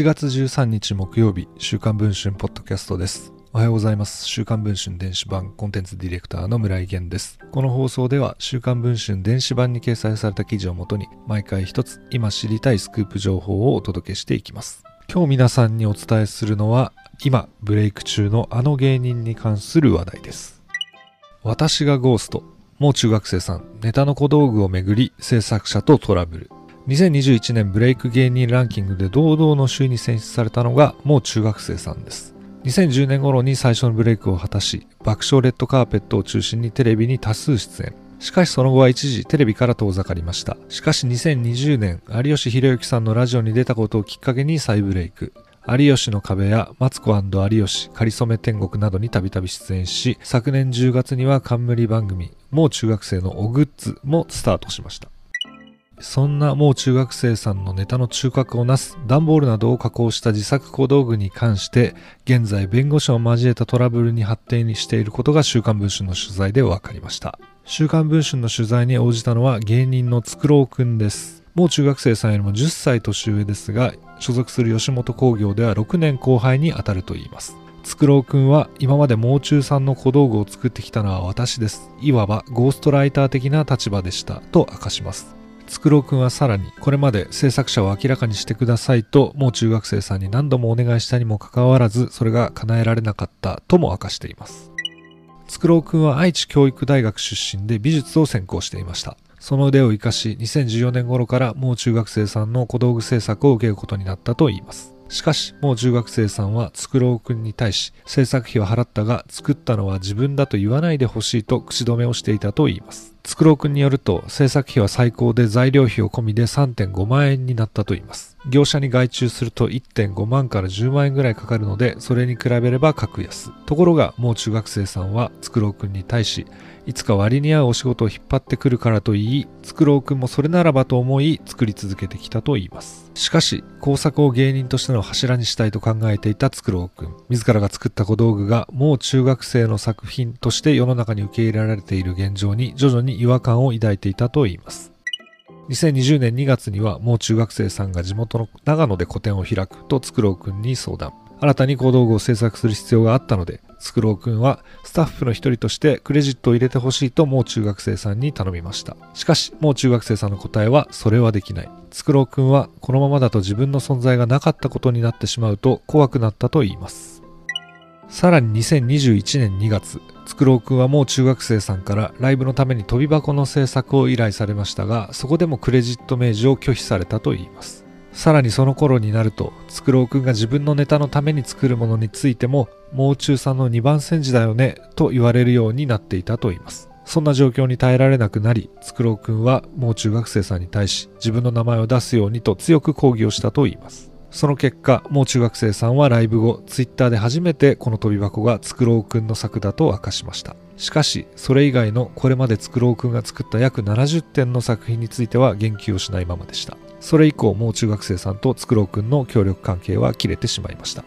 1月13日木曜日、週刊文春ポッドキャストです。おはようございます。週刊文春電子版コンテンツディレクターの村井源です。この放送では週刊文春電子版に掲載された記事をもとに毎回一つ今知りたいスクープ情報をお届けしていきます。今日皆さんにお伝えするのは今ブレイク中のあの芸人に関する話題です。私がゴースト。もう中学生さん、ネタの小道具をめぐり制作者とトラブル。2021年ブレイク芸人ランキングで堂々の首位に選出されたのがもう中学生さんです。2010年頃に最初のブレイクを果たし、爆笑レッドカーペットを中心にテレビに多数出演。しかしその後は一時テレビから遠ざかりました。しかし2020年、有吉弘行さんのラジオに出たことをきっかけに再ブレイク。有吉の壁やマツコ有吉、かりそめ天国などにたびたび出演し、昨年10月には冠番組、もう中学生のおグッズもスタートしました。そんなもう中学生さんのネタの中核をなす段ボールなどを加工した自作小道具に関して現在弁護士を交えたトラブルに発展していることが週刊文春の取材で分かりました週刊文春の取材に応じたのは芸人のつくろうくんですもう中学生さんよりも10歳年上ですが所属する吉本興業では6年後輩にあたるといいますつくろうくんは今までもう中さんの小道具を作ってきたのは私です。いわばゴーストライター的な立場でしたと明かします。つくろうくんはさらに、これまで制作者を明らかにしてくださいと、もう中学生さんに何度もお願いしたにもかかわらず、それが叶えられなかったとも明かしています。つくろうくんは愛知教育大学出身で美術を専攻していました。その腕を活かし、2014年頃からもう中学生さんの小道具制作を受けることになったといいます。しかし、もう中学生さんはつくろうくんに対し、制作費を払ったが、作ったのは自分だと言わないでほしいと口止めをしていたといいます。つくろうくんによると、制作費は最高で材料費を込みで3.5万円になったといいます。業者に外注すると1.5万から10万円ぐらいかかるので、それに比べれば格安。ところが、もう中学生さんはつくろうくんに対し、いつか割に合うお仕事を引っ張ってくるからと言い、つくろうくんもそれならばと思い作り続けてきたと言います。しかし、工作を芸人としての柱にしたいと考えていたつくろうくん。自らが作った小道具がもう中学生の作品として世の中に受け入れられている現状に徐々にに違和感を抱いていたと言います。2020年2月にはもう中学生さんが地元の長野で個展を開くとつくろうくんに相談。新たに小道具を制作する必要があったので、つくろうくんはスタッフの一人としてクレジットを入れてほしいともう中学生さんに頼みました。しかし、もう中学生さんの答えは、それはできない。つくろうくんは、このままだと自分の存在がなかったことになってしまうと怖くなったと言います。さらに2021年2月、つくろうくんはもう中学生さんからライブのために飛び箱の制作を依頼されましたが、そこでもクレジット明示を拒否されたと言います。さらにその頃になると、つくろうくんが自分のネタのために作るものについても、もう中さんの2番煎じだよね、と言われるようになっていたと言います。そんな状況に耐えられなくなり、つくろうくんはもう中学生さんに対し、自分の名前を出すようにと強く抗議をしたと言います。その結果、もう中学生さんはライブ後、ツイッターで初めてこの飛び箱がつくろうくんの作だと明かしました。しかし、それ以外のこれまでつくろうくんが作った約70点の作品については言及をしないままでした。それ以降もう中学生さんとつくろうくんの協力関係は切れてしまいました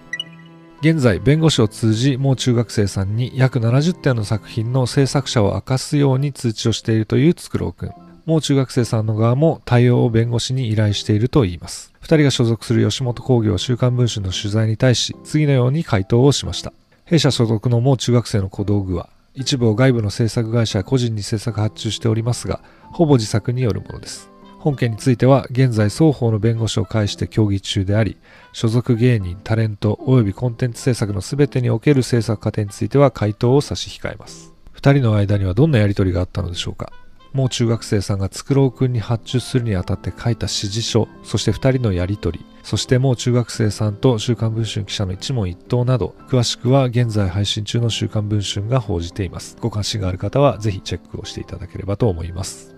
現在弁護士を通じもう中学生さんに約70点の作品の制作者を明かすように通知をしているというつくろうくんもう中学生さんの側も対応を弁護士に依頼しているといいます。2人が所属する吉本興業週刊文春の取材に対し次のように回答をしました。弊社所属のもう中学生の小道具は一部を外部の制作会社や個人に制作発注しておりますがほぼ自作によるものです。本件については現在双方の弁護士を介して協議中であり、所属芸人、タレント及びコンテンツ制作の全てにおける制作過程については回答を差し控えます。二人の間にはどんなやりとりがあったのでしょうか。もう中学生さんがつくろうくんに発注するにあたって書いた指示書、そして二人のやりとり、そしてもう中学生さんと週刊文春記者の一問一答など、詳しくは現在配信中の週刊文春が報じています。ご関心がある方はぜひチェックをしていただければと思います。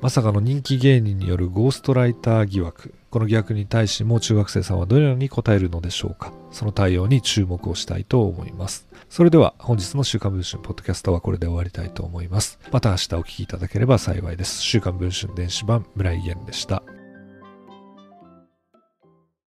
まさかの人気芸人によるゴーストライター疑惑。この疑惑に対しもう中学生さんはどのように答えるのでしょうか。その対応に注目をしたいと思います。それでは本日の週刊文春ポッドキャストはこれで終わりたいと思います。また明日お聴きいただければ幸いです。週刊文春電子版村井源でした。